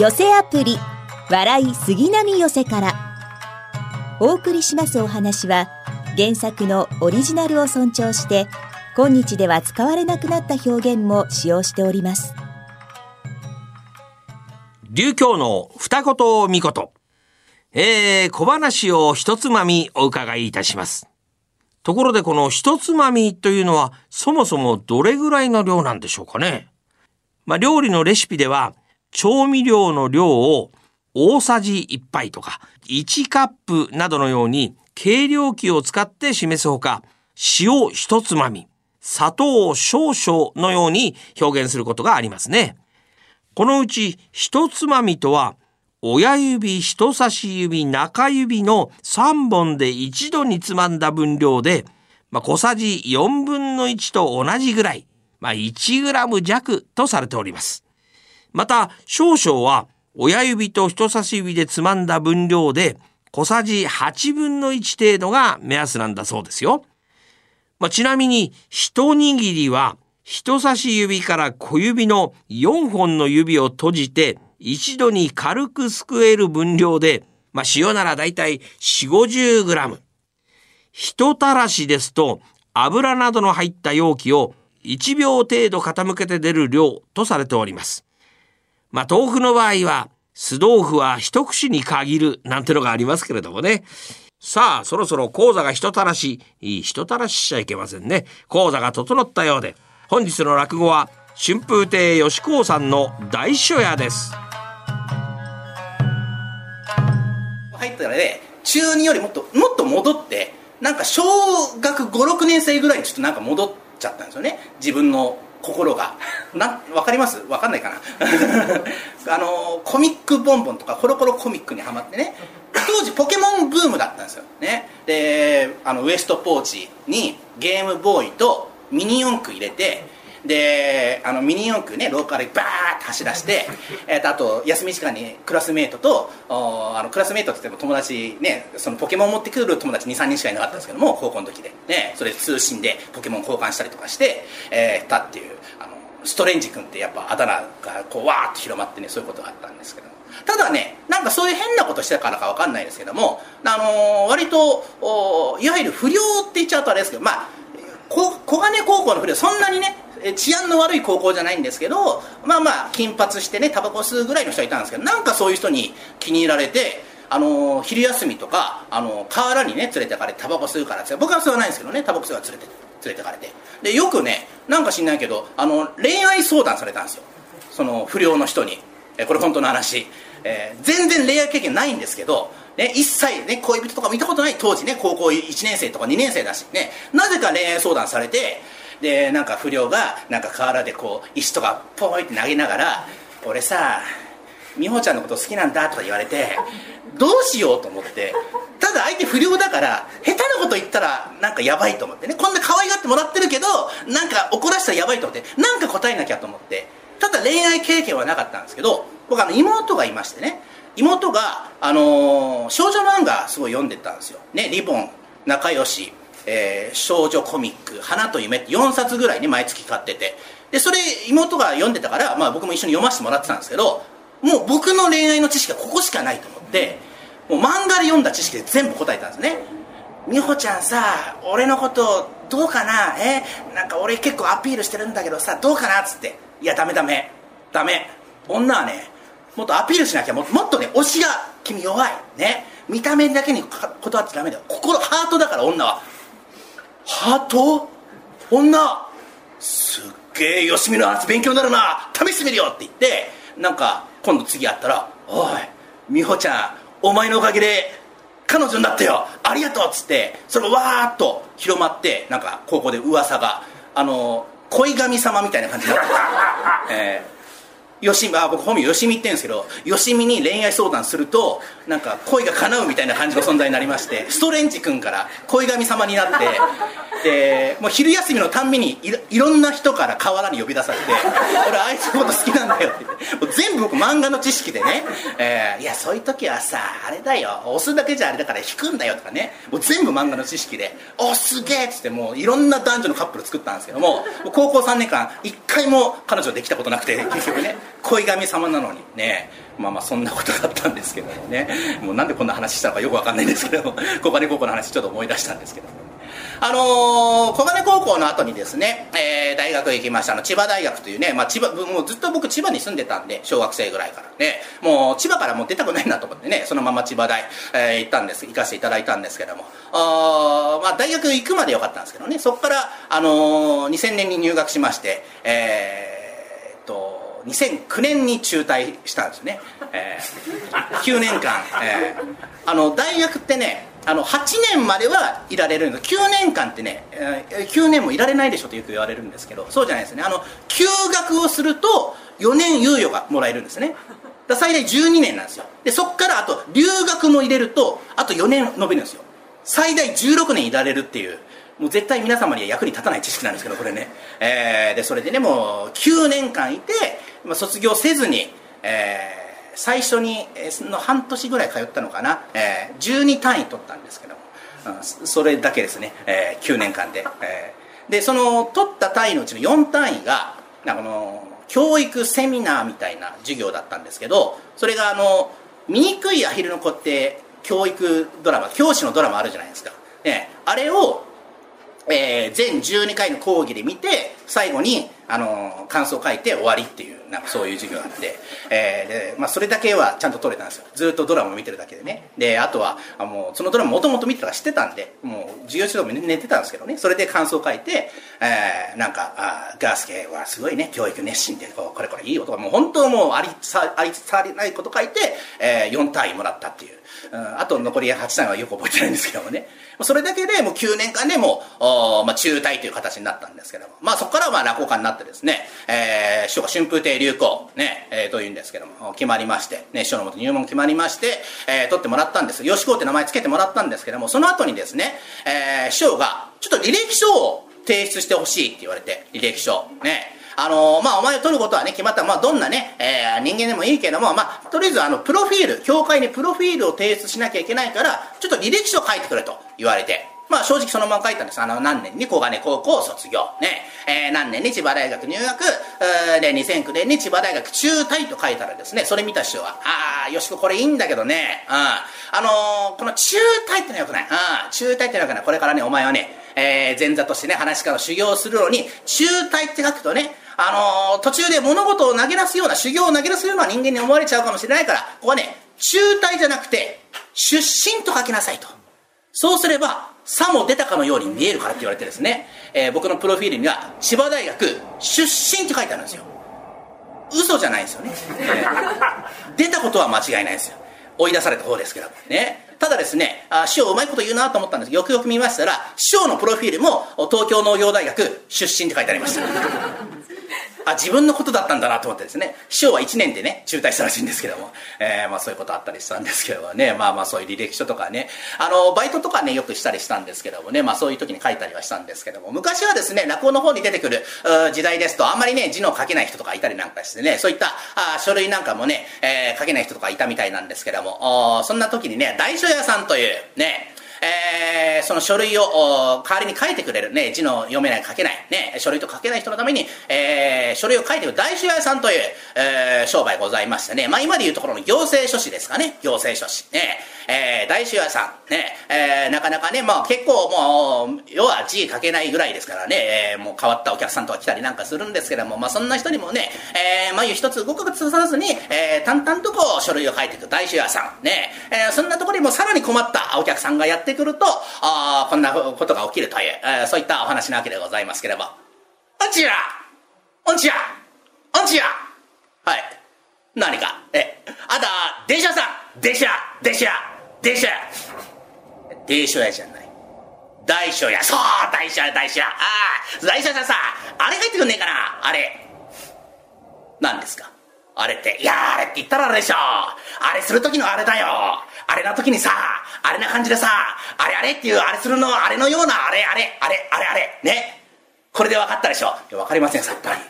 寄せアプリ笑い杉並寄せから。お送りしますお話は原作のオリジナルを尊重して今日では使われなくなった表現も使用しております。流教の二言三言えー、小話を一つまみお伺いいたします。ところでこの一つまみというのはそもそもどれぐらいの量なんでしょうかね。まあ、料理のレシピでは調味料の量を大さじ1杯とか1カップなどのように計量器を使って示すほか塩一つまみ砂糖少々のように表現することがありますね。このうち一つまみとは親指、人差し指、中指の3本で一度につまんだ分量で、まあ、小さじ4分の1と同じぐらい、まあ、1グラム弱とされております。また、少々は親指と人差し指でつまんだ分量で小さじ8分の1程度が目安なんだそうですよ。まあ、ちなみに、一握りは人差し指から小指の4本の指を閉じて一度に軽くすくえる分量で、まあ、塩ならだいたい4、50グラム。人たらしですと油などの入った容器を1秒程度傾けて出る量とされております。まあ、豆腐の場合は酢豆腐は一口に限るなんてのがありますけれどもね。さあ、そろそろ講座が人たらし、いい人たらししちゃいけませんね。講座が整ったようで、本日の落語は春風亭吉光さんの大書屋です。入ったらね、中2よりもっと、もっと戻って、なんか小学5、6年生ぐらいにちょっとなんか戻っちゃったんですよね。自分の心がな分かります？分かんないかな。あのコミックボンボンとかコロコロコミックにはまってね。当時ポケモンブームだったんですよ。ね。であのウエストポーチにゲームボーイとミニ四駆入れてであのミニ四駆ね廊下でバーッと走らして、えー、とあと休み時間にクラスメートとあのクラスメートって言っても友達ねそのポケモン持ってくる友達23人しかいなかったんですけども高校の時で、ね、それで通信でポケモン交換したりとかして、えー、たっていう。ストレンジ君ってやっぱあだ名がこうわーっと広まってねそういうことがあったんですけど。ただねなんかそういう変なことしてたからか分かんないですけども、あのー、割といわゆる不良って言っちゃうとあれですけどまあ小金高校の不良そんなにね治安の悪い高校じゃないんですけどまあまあ金髪してねタバコ吸うぐらいの人はいたんですけどなんかそういう人に気に入られてあの昼休みとかあの河原にね連れてかれてタバコ吸うからって僕は吸わないんですけどねタバコ吸うから連れて連れてかれて。でよくねなんか知んないけどあの恋愛相談されたんですよ。その不良の人に。えこれ本当の話、えー、全然恋愛経験ないんですけどね、一切、ね、恋人とか見たことない当時ね高校1年生とか2年生だしねなぜか恋愛相談されてでなんか不良がなんか河原でこう石とかポイって投げながら「俺さ美穂ちゃんのこと好きなんだ」とか言われてどうしようと思ってただ相手不良だから下手なこと言ったらなんかやばいと思ってね。こんな可愛がってもらってるけどなんか怒らせたらやばいと思ってなんか答えなきゃと思って。ただ恋愛経験はなかったんですけど僕あの妹がいましてね。妹が、あのー、少女漫画すごい読んでたんですよ、ね、リボン仲良しえー、少女コミック「花と夢」って4冊ぐらいね毎月買ってて。でそれ妹が読んでたから、まあ、僕も一緒に読ませてもらってたんですけどもう僕の恋愛の知識はここしかないと思ってもう漫画で読んだ知識で全部答えたんですね。美穂ちゃんさ俺のことどうかな？え？なんか俺結構アピールしてるんだけどさどうかなっつって。いやダメダメダメ。女はねもっとアピールしなきゃもっとね推しが君弱い。ね？見た目だけに断ってダメだよ。心ハートだから女は。ハート？女？すっげえよしみの話勉強になるな。試してみるよって言ってなんか今度次会ったら「おい美穂ちゃんお前のおかげで彼女になったよありがとう」っつってそれがわーっと広まってなんか高校で噂があの恋神様みたいな感じになって、えーよしあ僕本名よしみって言うんですけどよしみに恋愛相談するとなんか恋が叶うみたいな感じの存在になりまして ストレンジ君から恋神様になって でもう昼休みのたんびにいろんな人から河原に呼び出されて「俺あいつのこと好きなんだよ」って言って全部僕漫画の知識でね、えー、いやそういう時はさあれだよ押すだけじゃあれだから引くんだよとかねもう全部漫画の知識で「おすげえ!」っつってもういろんな男女のカップル作ったんですけども高校3年間一回も彼女できたことなくて結局ね恋神様なのにね。まあまあそんなことがあったんですけどもね。もうなんでこんな話したのかよくわかんないんですけど。小金高校の話ちょっと思い出したんですけどあのー、小金高校の後にですね、えー、大学行きました。の千葉大学というね、まあ、千葉もうずっと僕千葉に住んでたんで小学生ぐらいからね。もう千葉からもう出たくないなと思ってねそのまま千葉大、えー、行ったんです。行かせていただいたんですけども。あ、まあ、大学行くまでよかったんですけどね。そこから、あのー、2000年に入学しましてえー、2009年に中退したんですね、えー、9年間、えー、あの大学ってねあの8年まではいられるんです。9年間ってね、えー、9年もいられないでしょとよく言われるんですけどそうじゃないですね。あの休学をすると4年猶予がもらえるんですね。だ最大12年なんですよ。でそこからあと留学も入れるとあと4年延びるんですよ。最大16年いられるっていう。もう絶対皆様には役に立たない知識なんですけどこれね、えー、でそれでねもう9年間いて、まあ、卒業せずに、えー最初にの半年ぐらい通ったのかな、えー、12単位取ったんですけども、うん、それだけですね、えー、9年間で、えー、でその取った単位のうちの4単位がなんかの教育セミナーみたいな授業だったんですけどそれがあの醜いアヒルの子って教育ドラマ教師のドラマあるじゃないですか、ね、あれをえー、全12回の講義で見て最後に、あの、感想を書いて終わりっていうなんかそういう授業があって、えーでまあ、それだけはちゃんと取れたんですよ。ずっとドラマを見てるだけでね。であとはあもうそのドラマもともと見てたら知ってたんでもう授業中でも寝てたんですけどね。それで感想を書いて、えー、なんかあガースケはすごいね教育熱心でこうこれこれいいよとかもう本当もうありさありさりないこと書いて、えー、4単位もらったっていう、うん、あと残り8単位はよく覚えてないんですけどもね。それだけでもう9年間でもう、まあ、中退という形になったんですけども、まあ、そこからまあ落語家になってですね、えー、師匠が春風亭流行、ね、えー、というんですけども、決まりまして、ね、師匠のもと入門決まりまして、えー、取ってもらったんです。吉子って名前つけてもらったんですけども、その後にですね、えー、師匠が、ちょっと履歴書を提出してほしいって言われて、履歴書。ね。あのまあ、お前を取ることはね、決まった、まあ、どんなね、えー、人間でもいいけども、まあ、とりあえず、あの、プロフィール、教会にプロフィールを提出しなきゃいけないから、ちょっと履歴書書いてくれと言われて、まあ正直そのまま書いたんです。あの何年に小金高校卒業。ね。えー、何年に千葉大学入学。で、2009年に千葉大学中退と書いたらですね、それ見た師匠は、ああ、よしここれいいんだけどね。うん。あのー、この中退ってのはよくない。うん。中退ってのはよくない。これからね、お前はね、えー、前座としてね、話から修行するのに、中退って書くとね、あのー、途中で物事を投げ出すような、修行を投げ出すような人間に思われちゃうかもしれないから、ここはね、中退じゃなくて、出身と書きなさいと。そうすれば、さも出たかのように見えるからって言われてですね、えー、僕のプロフィールには千葉大学出身って書いてあるんですよ。嘘じゃないですよね、えー、出たことは間違いないですよ。追い出された方ですけど。ね。ただですねあ師匠うまいこと言うなと思ったんです。よくよく見ましたら師匠のプロフィールも東京農業大学出身って書いてありました。あ自分のことだったんだなと思ってですね。師匠は1年でね中退したらしいんですけども、えー、まあ、そういうことあったりしたんですけどもね。まあまあそういう履歴書とかね。あのバイトとかねよくしたりしたんですけどもね。まあそういう時に書いたりはしたんですけども。昔はですね落語の方に出てくる時代ですとあんまりね字の書けない人とかいたりなんかしてね。そういったあ書類なんかもね、えー、書けない人とかいたみたいなんですけども。そんな時にね大書屋さんというねえー、その書類を代わりに書いてくれる、ね、字の読めない書けない、ね、書類と書けない人のために、えー、書類を書いてくる大書屋さんという、えー、商売ございましてね、まあ今でいうところの行政書士ですかね、行政書士。ね、えー、大書屋さん、ね、えー、なかなかね、まあ結構もう、要は字書けないぐらいですからね、えー、もう変わったお客さんとか来たりなんかするんですけども、まあそんな人にもね、えー、眉一つ動かずさずに、えー、淡々とこう書類を書いていく大書屋さん、ね、えー、そんなところにもさらに困ったお客さんがやってくると、あこんなことが起きるという、えー、そういったお話なわけでございますければ、あんちやあんちやあんちやはい。何か、え、あんた、電車さん電車電車電車電車屋じゃない。大将や、そう大将や、大将や。ああ、大将さんさ、あれ帰ってくんねえかなあれ。何ですか？あれって、いやあれって言ったらあれでしょ。あれする時のあれだよ。あれな時にさ、あれな感じでさ、あれあれっていう、あれするの、あれのような、あれあれ、あれ、あれあれ、ね。これで分かったでしょ？いや、分かりません、さっぱり。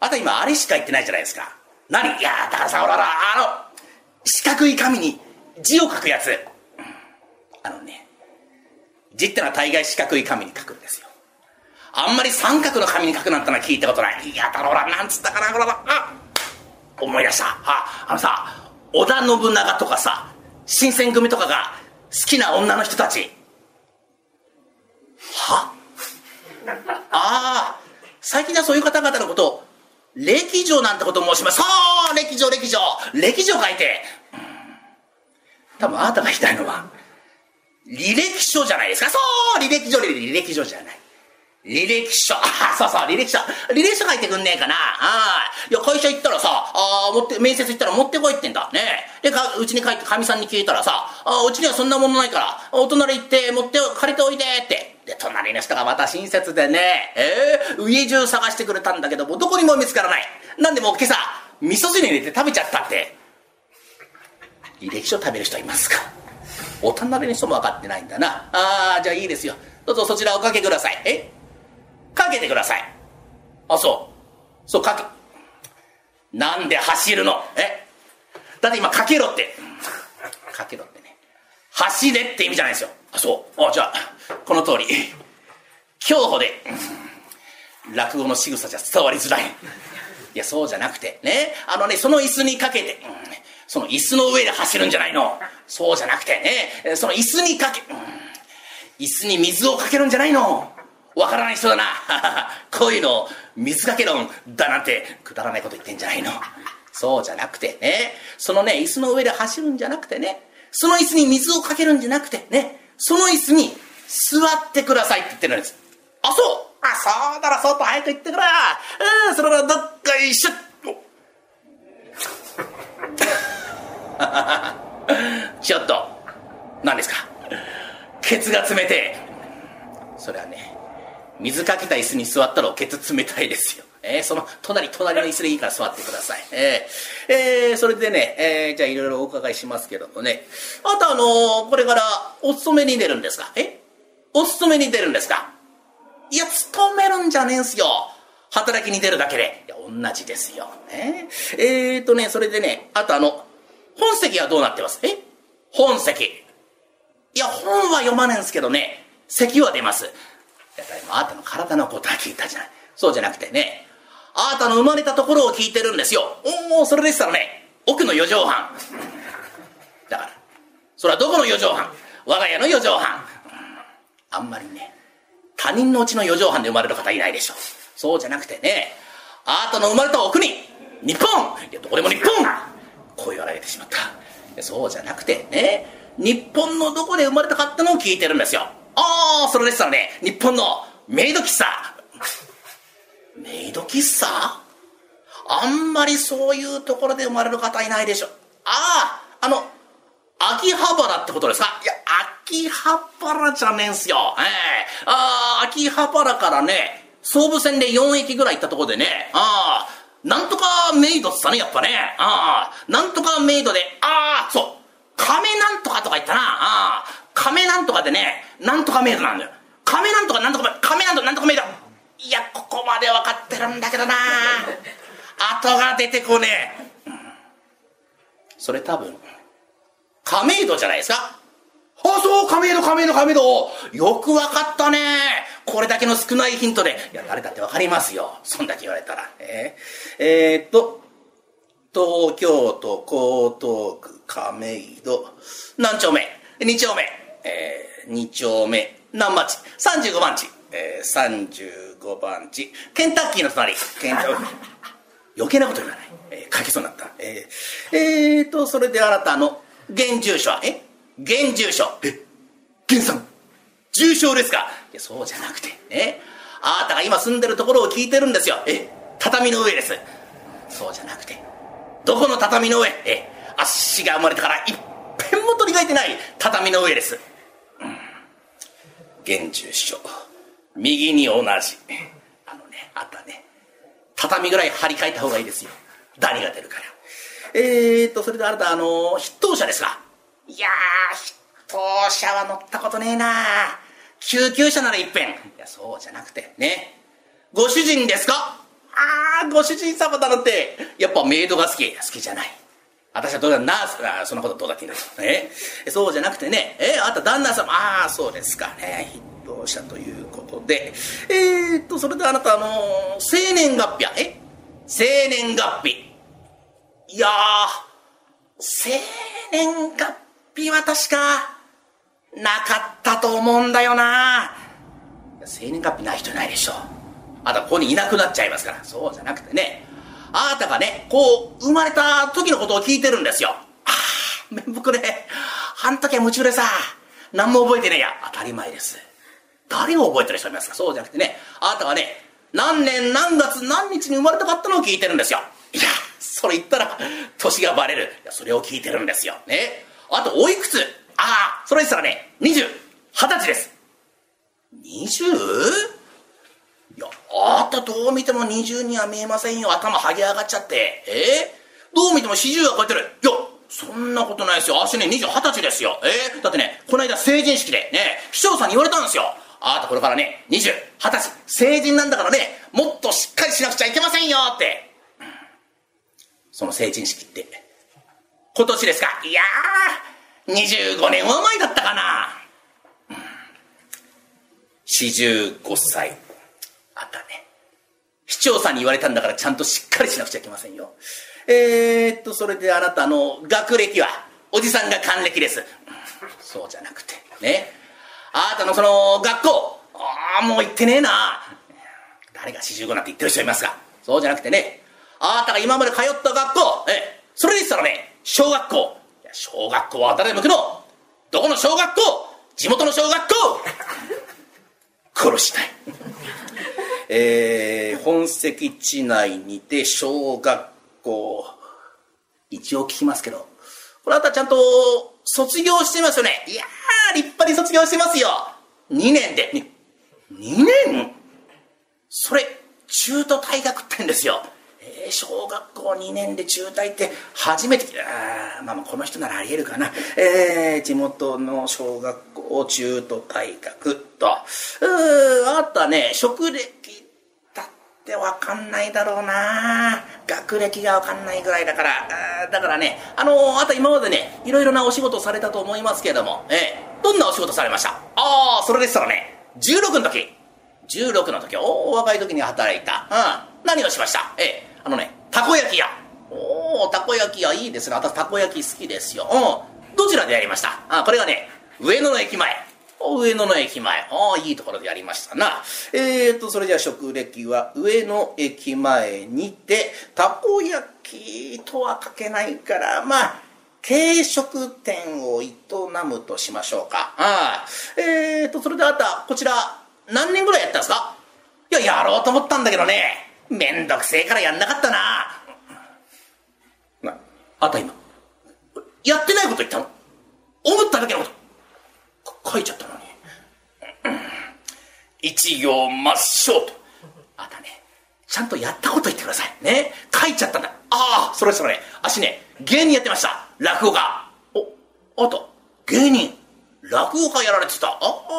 あと今、あれしか言ってないじゃないですか。何？いやだからさ、ほらほら、あの、四角い紙に字を書くやつ。あのね、字ってのは大概四角い紙に書くんですよ。あんまり三角の紙に書くなんてのは聞いたことない。いやだろほら、なんつったかな、ほら、あ思い出した。ああのさ織田信長とかさ新選組とかが好きな女の人たち。は？ああ最近はそういう方々のことを歴女なんてことを申します。そう歴女歴女歴女書いて。多分あなたが言いたいのは履歴書じゃないですかそう履歴書履歴書じゃない履歴書。あ、そうそう、履歴書。履歴書書いてくんねえかな。ああ。いや、会社行ったらさ、ああ持って、面接行ったら持ってこいってんだ。ねで、か、うちに帰ってかみさんに聞いたらさ、あうちにはそんなものないから、お隣行って持って、借りておいでって。で、隣の人がまた親切でね、ええー、家中探してくれたんだけども、どこにも見つからない。なんでも今朝、味噌汁入れて食べちゃったって。履歴書食べる人いますか？お隣の人も分かってないんだな。ああ、じゃあいいですよ。どうぞそちらおかけください。え？かけてください。あ、そう。そう、かけ。なんで走るの？え？だって今かけろって。かけろってね。走れって意味じゃないですよ。あ、そう。あ、じゃあ、この通り。競歩で、落語の仕草じゃ伝わりづらい。いや、そうじゃなくて、ね？あのね、その椅子にかけて、うん、その椅子の上で走るんじゃないの。そうじゃなくてね、その椅子にかけ、うん、椅子に水をかけるんじゃないの。わからない人だな。こういうの水かけ論だなんてくだらないこと言ってんじゃないの。そうじゃなくてね。そのね椅子の上で走るんじゃなくてね。その椅子に水をかけるんじゃなくてね。その椅子に座ってくださいって言ってるんです。あそう。あそうだらそうと早く言ってくれ。うんそれからどっか一緒 ちょっと何ですか？ケツが冷てそれはね水かけた椅子に座ったらおけつ冷たいですよ。えー、その隣、隣の椅子でいいから座ってください。えー、えー、それでね、えー、じゃあいろいろお伺いしますけどもね。あとあのー、これからお勤めに出るんですか？え？お勤めに出るんですか？いや、勤めるんじゃねえんすよ。働きに出るだけで。いや、同じですよ。ね、えーとね、それでね、あとあの、本籍はどうなってます？え？本籍。いや、本は読まねえんすけどね、席は出ます。やっぱりあなたの体のことは聞いたじゃない。そうじゃなくてね、あなたの生まれたところを聞いてるんですよ。おお、それでしたらね、奥の四畳半。だから、それはどこの四畳半？我が家の四畳半。あんまりね、他人のうちの四畳半で生まれる方いないでしょう。そうじゃなくてね、あなたの生まれたお国、日本いや、どこでも日本声を荒げてしまった。そうじゃなくてね、日本のどこで生まれたかってのを聞いてるんですよ。ああ、それでしたらね、日本のメイド喫茶。メイド喫茶？あんまりそういうところで生まれる方いないでしょ。ああ、あの、秋葉原ってことですか？いや、秋葉原じゃねえんすよ。ええー、ああ、秋葉原からね、総武線で4駅ぐらい行ったところでね、ああ、なんとかメイドっすかね、やっぱね。ああ、なんとかメイドで、ああ、そう、亀なんとかとか言ったな。ああ、亀なんとかでね、なんとかメイドなんだよ。亀なんとかなんとか、亀なんとかなんとかメイド。いや、ここまで分かってるんだけどな後が出てこねえ。それ多分、亀戸じゃないですかあ、そう、亀戸、亀戸、亀戸。よく分かったね。これだけの少ないヒントで。いや、誰だって分かりますよ。そんだけ言われたら。えー、えー、っと、東京都江東区亀戸何丁目 ?2 丁目。えー、2丁目、何町 ?35 番地。えー、35番地。ケンタッキーの隣。ケンタッキー。余計なこと言わない。えー、書きそうになった。えー、えーと、それであなたの現住所は、え？現住所。え？現さん、重症ですか？いや、そうじゃなくて、ね。あなたが今住んでるところを聞いてるんですよ。え畳の上です。そうじゃなくて、どこの畳の上？えあっしが生まれてから一遍も取り替えてない。畳の上です。うん。現住所右に同じ。あのねあったね。畳ぐらい張り替えた方がいいですよ。ダニが出るから。えーとそれであなたあの筆頭車ですか？いや筆頭車は乗ったことねえな。救急車ならいっぺんいやそうじゃなくてね。ご主人ですか？ああご主人様だなんて。やっぱメイドが好き。好きじゃない。私はどうだナースあそんなことどうだっていいんだえそうじゃなくてね。えあなた旦那様。ああそうですかね。筆頭者ということで。えー、っとそれであなたあの生年月日やえ？生年月日。いやー、生年月日は確か、なかったと思うんだよな生年月日ない人いないでしょ。あとここにいなくなっちゃいますから。そうじゃなくてね、あなたがね、こう、生まれた時のことを聞いてるんですよ。ああ、面目ね。あん時は夢中でさ、何も覚えてねえや。当たり前です。誰を覚えてる人いますか？そうじゃなくてね、あなたがね、何年何月何日に生まれたかったのを聞いてるんですよ。いや、それ言ったら、年がバレる。いや、それを聞いてるんですよ。ね。あと、おいくつああ、それ言ったらね、20、20歳です。20? いや、あったどう見ても20には見えませんよ。頭はげ上がっちゃって。え？ー、どう見ても40は超えてる。いや、そんなことないですよ。足ね、20、20歳ですよ。え？ー、だってね、この間成人式でね、市長さんに言われたんですよ。あなたこれからね、20、20歳、成人なんだからね、もっとしっかりしなくちゃいけませんよって。その成人式って、今年ですか？いやー、25年は前だったかな。45歳。あったね。市長さんに言われたんだからちゃんとしっかりしなくちゃいけませんよ。えー、っと、それであなたの学歴は、おじさんが還暦です。そうじゃなくて、ね。あなたのその学校、ああ、もう行ってねえな。誰が45なんて言ってる人いますかそうじゃなくてね、あなたが今まで通った学校、え、それでしたらね、小学校。小学校は誰向くの？どこの小学校？地元の小学校？殺したい。えー、本籍地内にて小学校、一応聞きますけど、これあなたちゃんと卒業してますよね？いやー、立派に卒業してますよ。2年で。2年？それ、中途退学ってんですよ。小学校2年で中退って初めて聞いた。あまあまあこの人ならありえるかな。えー、地元の小学校中途退学と。う、あったね、職歴だってわかんないだろうな学歴がわかんないぐらいだから。だからね、あのー、あと今までね、いろいろなお仕事されたと思いますけれども、えー、どんなお仕事されました？ああ、それでしたらね、16の時。16の時、お若い時に働いた。うん。何をしました？ええあのね、たこ焼き屋。おおたこ焼き屋いいですね。私たこ焼き好きですよ。うん。どちらでやりました？あ、これがね、上野の駅前。上野の駅前。ああ、いいところでやりましたな。えーと、それじゃあ職歴は上野駅前にて、たこ焼きとは書けないから、まあ、軽食店を営むとしましょうか。ああ。えーと、それであた、こちら、何年ぐらいやったんですか？いや、やろうと思ったんだけどね。めんどくせえからやんなかったな。な、あた今、やってないこと言ったの？思っただけのこと書いちゃったのに。一行抹消と。あたね、ちゃんとやったこと言ってください。ね？書いちゃったんだ。ああ、それそれ。足ね、芸人やってました。落語家。お、あと、芸人。落語家やられてた。あ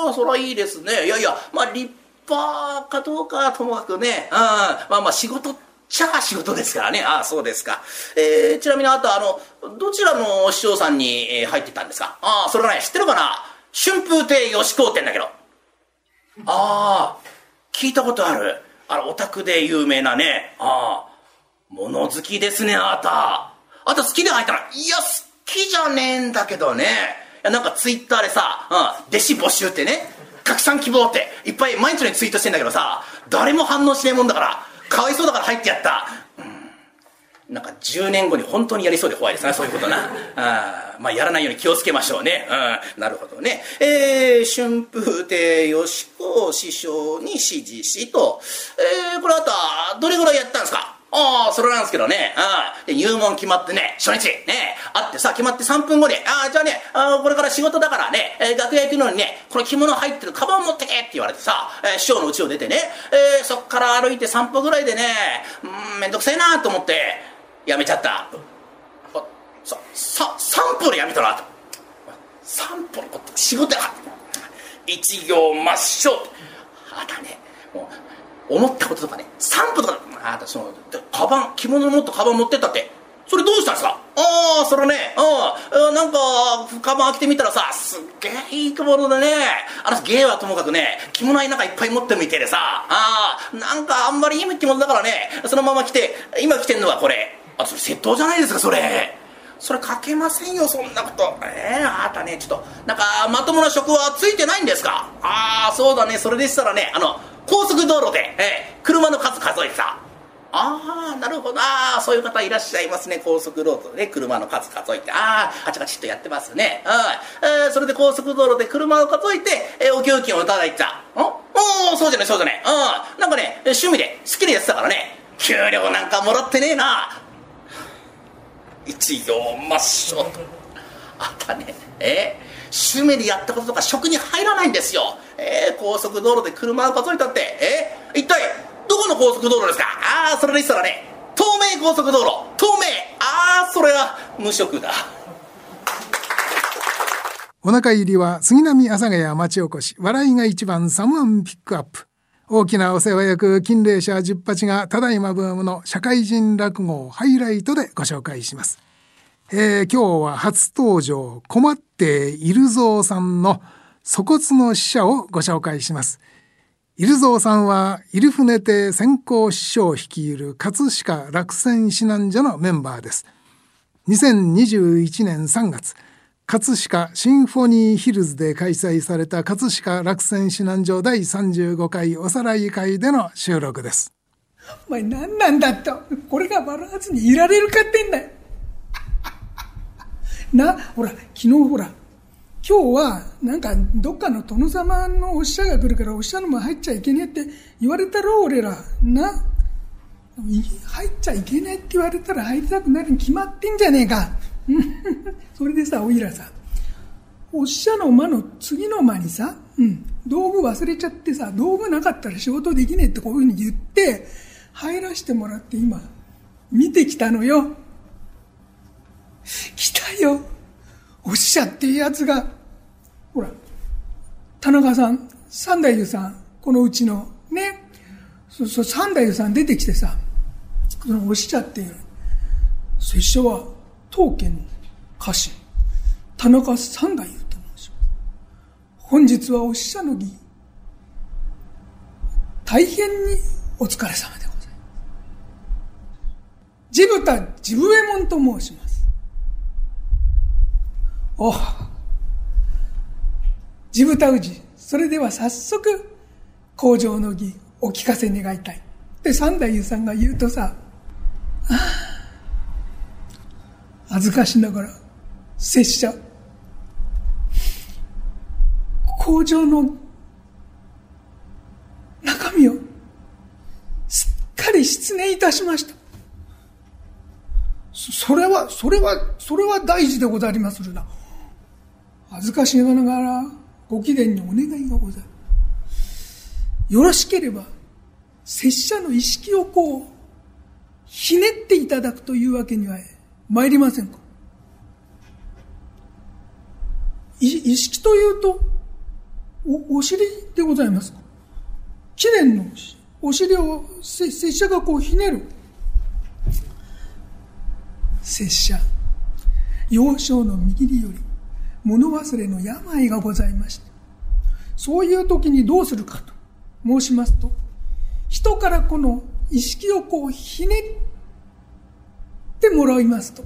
あ、それはいいですね。いやいや、まあ立派かどうかともかくね、うん、まあまあ仕事っちゃ仕事ですからね。ああ、そうですか。えー、ちなみにあとあの、どちらの師匠さんに、え、入ってたんですか？ああ、それね、知ってるかな？春風亭吉光店だけど。ああ、聞いたことある。あの、オタクで有名なね。ああ、物好きですね、あなた。あと好きで入ったら、いや、好きじゃねえんだけどね。いや、なんかツイッターでさ、うん、弟子募集ってね、拡散希望っていっぱい毎日のようにツイートしてんだけどさ誰も反応しねえもんだからかわいそうだから入ってやった、うん、なんか10年後に本当にやりそうで怖いですねそういうことな。あまあやらないように気をつけましょうね、うん、なるほどね。えー、春風亭よしこ師匠に指示しとえー、これあとどれぐらいやったんですか？ああ、それなんですけどね。ああ、で、入門決まってね、初日、ね、会ってさ、決まって3分後で、ああ、じゃあね、あこれから仕事だからね、えー、楽屋行くのにね、この着物入ってるカバン持ってけって言われてさ、えー、師匠の家を出てね、えー、そっから歩いて散歩ぐらいでね、うん、めんどくせえなと思って、やめちゃった。さ、さ、散歩でやめたなと。散歩のこと仕事や。一行抹消。あだね、もう、思ったこととかね散歩とかあそのカバン着物持ったカバン持ってったって。それどうしたんですか？ああそれね。うん。なんかカバン開けてみたらさすっげえいい着物でね。あの芸はともかくね着物なんかいっぱい持ってるみてえでさああなんかあんまりいい着物だからねそのまま着て今着てんのはこれ。あそれ窃盗じゃないですかそれ。それかけませんよそんなこと。ええー、あなたねちょっとなんかまともな職はついてないんですか？ああそうだねそれでしたらねあの高速道路で、えー、車の数数えてさああなるほど。ああそういう方いらっしゃいますね。高速道路で、ね、車の数数えて。ああカチカチっとやってますね。あ、えー、それで高速道路で車を数えて、えー、お給金をいただいた。んおおそうじゃねそうじゃねうんなんかね趣味で好きにやってたからね。給料なんかもらってねえな。一行抹消と。あったね。えー、趣味でやったこととか職に入らないんですよ。えー、高速道路で車を数えたって。えー、一体どこの高速道路ですか？ああそれでしたらね東名高速道路。東名。ああそれは無職だ。お腹入りは杉並阿佐ヶ谷町おこし。笑いが一番サムアンピックアップ。大きなお世話役金霊社十八がただいまブームの社会人落語をハイライトでご紹介します。えー、今日は初登場困っているぞうさんの粗骨の使者をご紹介します。イルゾーさんはイルフネ亭先行師匠率いる葛飾落選指南所のメンバーです。2021年3月葛飾シンフォニーヒルズで開催された葛飾落選指南所第35回おさらい会での収録です。お前何なんだと。これが笑わずにいられるかってんだよ。な、ほら、昨日ほら、今日はなんかどっかの殿様のおっしゃが来るからおっしゃのも入っちゃいけねえって言われたろ俺ら。な。入っちゃいけないって言われたら入りたくなるに決まってんじゃねえか。それでさ、おいらさ、おっしゃの間の次の間にさ、うん、道具忘れちゃってさ、道具なかったら仕事できねえってこういうふうに言って、入らしてもらって今、見てきたのよ。来たよ。おっしゃっていうやつが、ほら、田中さん、三代優さん、このうちの、ね、そうそう、三代優さん出てきてさ、そのおっしゃっていう、拙者は当家の家臣、田中三代と申します。本日はお使者の儀、大変にお疲れ様でございます。地豚地武衛門と申します。お地豚氏、それでは早速、工場の儀、お聞かせ願いたい。で、三代優さんが言うとさ、ああ恥ずかしながら、拙者、工場の中身をすっかり失念いたしました。それは、それは、それは大事でござりまするな。恥ずかしながらご貴殿にお願いがござる。よろしければ、拙者の意識をこう、ひねっていただくというわけには参りませんか意識というと、お、お尻でございますか記念のお尻を拙者がこうひねる。拙者、幼少の右利より物忘れの病がございまして、そういう時にどうするかと申しますと、人からこの意識をこうひねってもらいますと、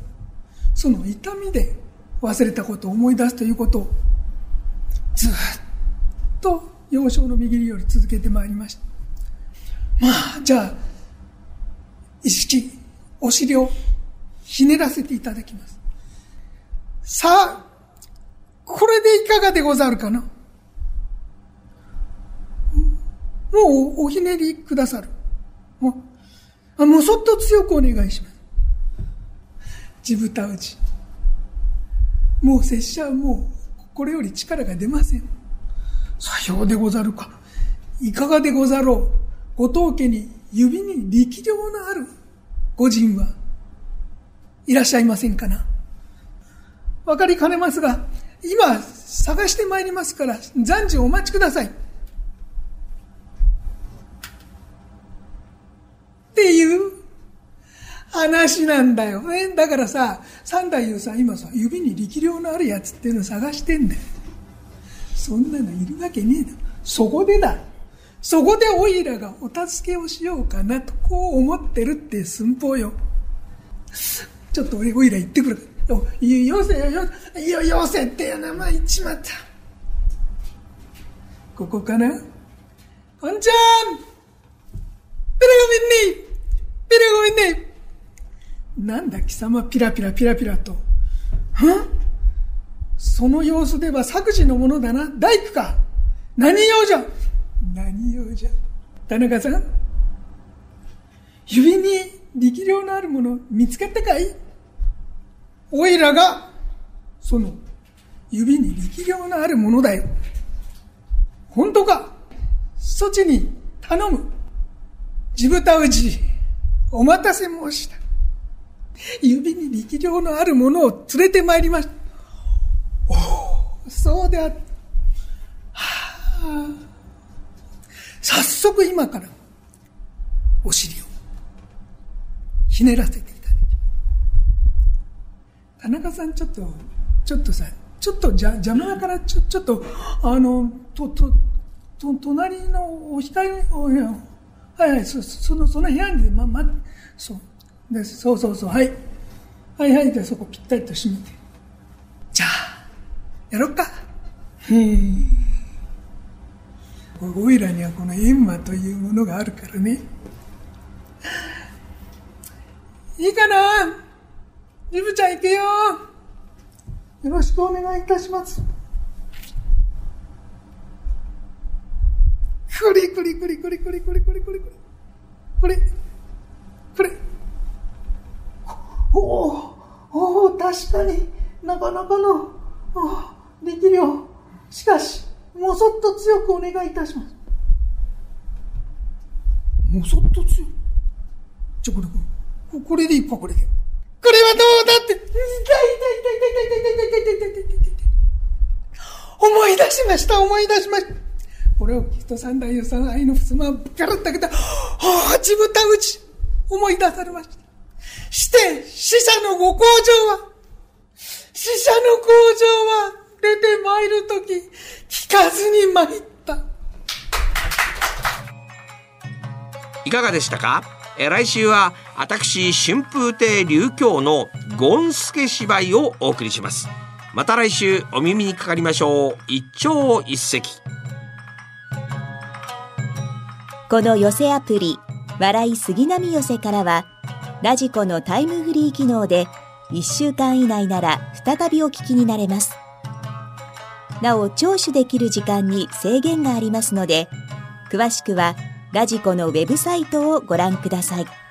その痛みで忘れたことを思い出すということを、ずっと幼少の右より続けてまいりました。まあ、じゃあ、意識、お尻をひねらせていただきます。さあ、これでいかがでござるかな？もうおひねりくださる。もう、もうそっと強くお願いします。地豚打ち。もう拙者はもう、これより力が出ません。さようでござるか。いかがでござろう。ご当家に指に力量のある御人はいらっしゃいませんかな？わかりかねますが、今探してまいりますから、暫時お待ちください。っていう話なんだよね。だからさ、三代優さん今さ、指に力量のあるやつっていうのを探してんだよ。そんなのいるわけねえだ。そこでだ。そこでおいらがお助けをしようかなと、こう思ってるって寸法よ。ちょっと俺、おいら行ってくる。よ、よせよ、よ、よ、よせってよ、名前言っちまった。ここかな？こんちゃんペラごめんねペラごめんねなんだ貴様ピラピラピラピラと。はその様子では作事のものだな。大工か。何用じゃ何用じゃ田中さん指に力量のあるもの見つかったかいおいらが、その、指に力量のあるものだよ。本当か？そちに頼む。地豚氏、お待たせ申した。指に力量のあるものを連れてまいりました。おお、そうであった。はあ、早速今から、お尻を、ひねらせて。田中さんちょっと、ちょっとさ、ちょっとじゃ邪魔だから、ちょ、ちょっと、あの、と、と、と、隣のお光、おいや、はいはい、そ、その、その部屋に、ま、ま、そう。で、そうそうそう、はい。はいはい、で、そこぴったりと閉めて。じゃあ、やろっか。へえ。おいらにはこの閻魔というものがあるからね。いいかな？ジブちゃん行くよ。よろしくお願いいたします。くりくりくりくりくりくりくりくりくり。これ、これ。おお、おお、確かになかなかの、力量。しかし、もそっと強くお願いいたします。もそっと強くちょ、これ、これ、これでいいか、これで。これはどうだって、痛い痛い痛い痛い痛い痛い痛い痛い痛い痛い痛い痛い思い出しました、思い出しました。これを聞くと三代さん愛の襖をガラッと開けた、はあ、地豚打ち、思い出されました。して、死者のご工場は、死者の工場は、出て参るとき、聞かずに参った。いかがでしたか？え来週は私春風亭流京のゴンスケ芝居をお送りします。また来週お耳にかかりましょう。一朝一夕。この寄せアプリ「笑い杉並寄せ」からはラジコのタイムフリー機能で1週間以内なら再びお聞きになれます。なお聴取できる時間に制限がありますので詳しくはラジコのウェブサイトをご覧ください。